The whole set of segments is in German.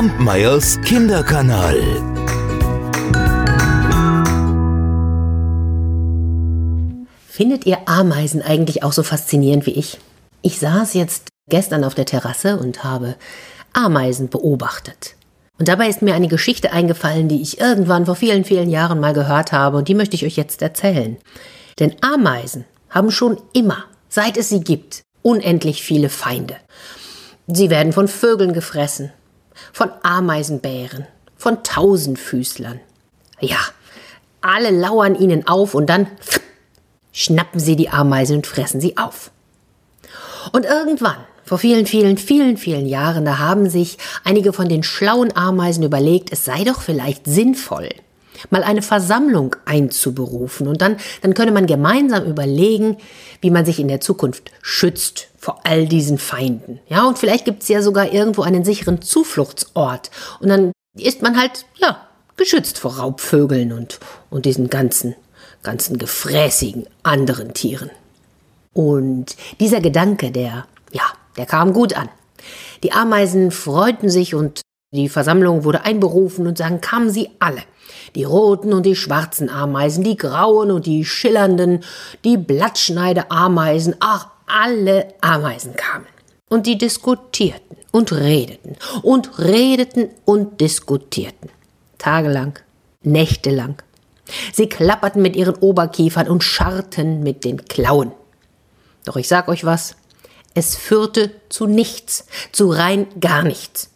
Kampmeyers Kinderkanal. Findet ihr Ameisen eigentlich auch so faszinierend wie ich? Ich saß jetzt gestern auf der Terrasse und habe Ameisen beobachtet. Und dabei ist mir eine Geschichte eingefallen, die ich irgendwann vor vielen, vielen Jahren mal gehört habe und die möchte ich euch jetzt erzählen. Denn Ameisen haben schon immer, seit es sie gibt, unendlich viele Feinde. Sie werden von Vögeln gefressen, von Ameisenbären, von Tausendfüßlern. Ja, alle lauern ihnen auf und dann schnappen sie die Ameisen und fressen sie auf. Und irgendwann, vor vielen, vielen, vielen, vielen Jahren, da haben sich einige von den schlauen Ameisen überlegt, es sei doch vielleicht sinnvoll, mal eine Versammlung einzuberufen und dann, dann könne man gemeinsam überlegen, wie man sich in der Zukunft schützt vor all diesen Feinden. Ja, und vielleicht gibt es ja sogar irgendwo einen sicheren Zufluchtsort und dann ist man halt, ja, geschützt vor Raubvögeln und, und diesen ganzen, ganzen gefräßigen anderen Tieren. Und dieser Gedanke, der, ja, der kam gut an. Die Ameisen freuten sich und die Versammlung wurde einberufen und dann kamen sie alle. Die roten und die schwarzen Ameisen, die grauen und die schillernden, die Blattschneide-Ameisen, ach, alle Ameisen kamen. Und die diskutierten und redeten und redeten und diskutierten. Tagelang, nächtelang. Sie klapperten mit ihren Oberkiefern und scharrten mit den Klauen. Doch ich sag euch was, es führte zu nichts, zu rein gar nichts.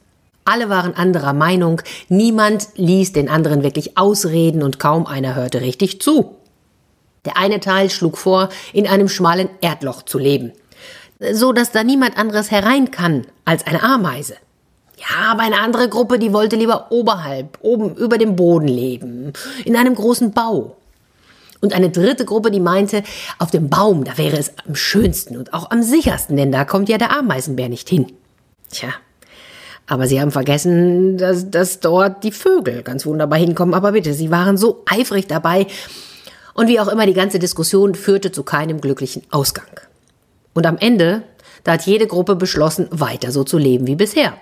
Alle waren anderer Meinung, niemand ließ den anderen wirklich ausreden und kaum einer hörte richtig zu. Der eine Teil schlug vor, in einem schmalen Erdloch zu leben, so dass da niemand anderes herein kann als eine Ameise. Ja, aber eine andere Gruppe, die wollte lieber oberhalb, oben über dem Boden leben, in einem großen Bau. Und eine dritte Gruppe, die meinte, auf dem Baum, da wäre es am schönsten und auch am sichersten, denn da kommt ja der Ameisenbär nicht hin. Tja, aber sie haben vergessen, dass, dass dort die Vögel ganz wunderbar hinkommen. Aber bitte, sie waren so eifrig dabei. Und wie auch immer, die ganze Diskussion führte zu keinem glücklichen Ausgang. Und am Ende, da hat jede Gruppe beschlossen, weiter so zu leben wie bisher.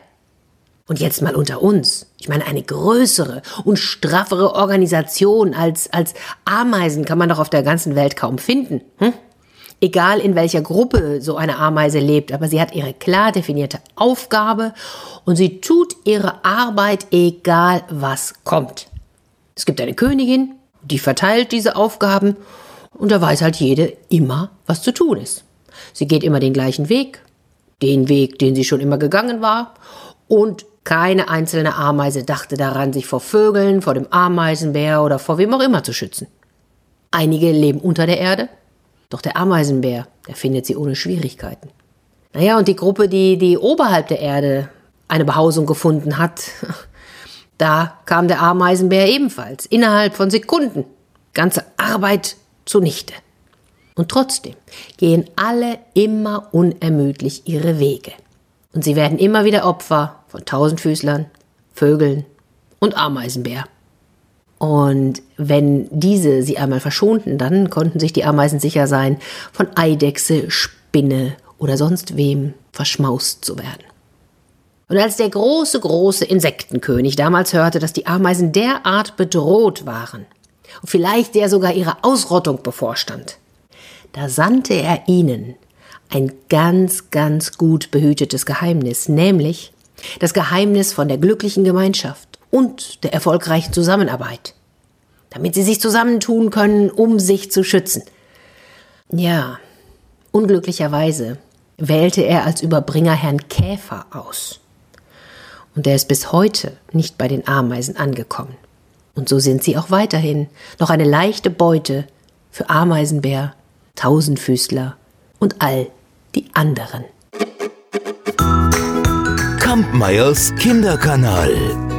Und jetzt mal unter uns. Ich meine, eine größere und straffere Organisation als, als Ameisen kann man doch auf der ganzen Welt kaum finden. Hm? Egal in welcher Gruppe so eine Ameise lebt, aber sie hat ihre klar definierte Aufgabe und sie tut ihre Arbeit, egal was kommt. Es gibt eine Königin, die verteilt diese Aufgaben und da weiß halt jede immer, was zu tun ist. Sie geht immer den gleichen Weg, den Weg, den sie schon immer gegangen war und keine einzelne Ameise dachte daran, sich vor Vögeln, vor dem Ameisenbär oder vor wem auch immer zu schützen. Einige leben unter der Erde, doch der Ameisenbär, der findet sie ohne Schwierigkeiten. Naja, und die Gruppe, die, die oberhalb der Erde eine Behausung gefunden hat, da kam der Ameisenbär ebenfalls, innerhalb von Sekunden. Ganze Arbeit zunichte. Und trotzdem gehen alle immer unermüdlich ihre Wege. Und sie werden immer wieder Opfer von Tausendfüßlern, Vögeln und Ameisenbär. Und wenn diese sie einmal verschonten, dann konnten sich die Ameisen sicher sein, von Eidechse, Spinne oder sonst wem verschmaust zu werden. Und als der große, große Insektenkönig damals hörte, dass die Ameisen derart bedroht waren und vielleicht der sogar ihre Ausrottung bevorstand, da sandte er ihnen ein ganz, ganz gut behütetes Geheimnis, nämlich das Geheimnis von der glücklichen Gemeinschaft und der erfolgreichen Zusammenarbeit, damit sie sich zusammentun können, um sich zu schützen. Ja, unglücklicherweise wählte er als Überbringer Herrn Käfer aus. Und er ist bis heute nicht bei den Ameisen angekommen. Und so sind sie auch weiterhin noch eine leichte Beute für Ameisenbär, Tausendfüßler und all die anderen. Kampmeyers Kinderkanal.